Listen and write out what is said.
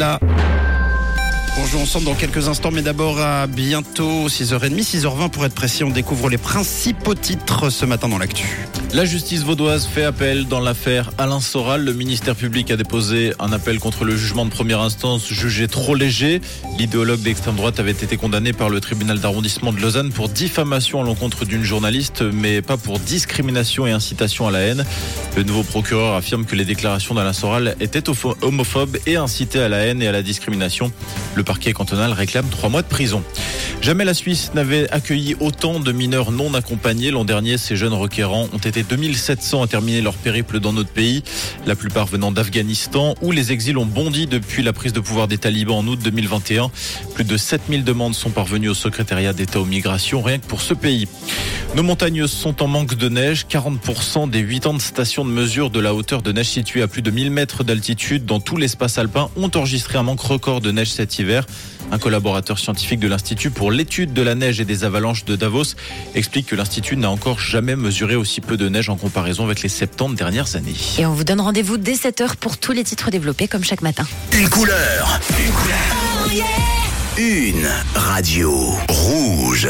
On joue ensemble dans quelques instants, mais d'abord à bientôt 6h30, 6h20 pour être précis. On découvre les principaux titres ce matin dans l'actu. La justice vaudoise fait appel dans l'affaire Alain Soral. Le ministère public a déposé un appel contre le jugement de première instance jugé trop léger. L'idéologue d'extrême droite avait été condamné par le tribunal d'arrondissement de Lausanne pour diffamation à l'encontre d'une journaliste, mais pas pour discrimination et incitation à la haine. Le nouveau procureur affirme que les déclarations d'Alain Soral étaient homophobes et incitaient à la haine et à la discrimination. Le parquet cantonal réclame trois mois de prison. Jamais la Suisse n'avait accueilli autant de mineurs non accompagnés. L'an dernier, ces jeunes requérants ont été 2700 à terminer leur périple dans notre pays, la plupart venant d'Afghanistan, où les exils ont bondi depuis la prise de pouvoir des talibans en août 2021. Plus de 7000 demandes sont parvenues au secrétariat d'État aux migrations, rien que pour ce pays. Nos montagnes sont en manque de neige. 40% des 80 stations de mesure de la hauteur de neige située à plus de 1000 mètres d'altitude dans tout l'espace alpin ont enregistré un manque record de neige cet hiver. Un collaborateur scientifique de l'Institut pour l'étude de la neige et des avalanches de Davos explique que l'Institut n'a encore jamais mesuré aussi peu de neige en comparaison avec les 70 dernières années. Et on vous donne rendez-vous dès 7h pour tous les titres développés comme chaque matin. Une couleur. Une couleur. Une radio rouge.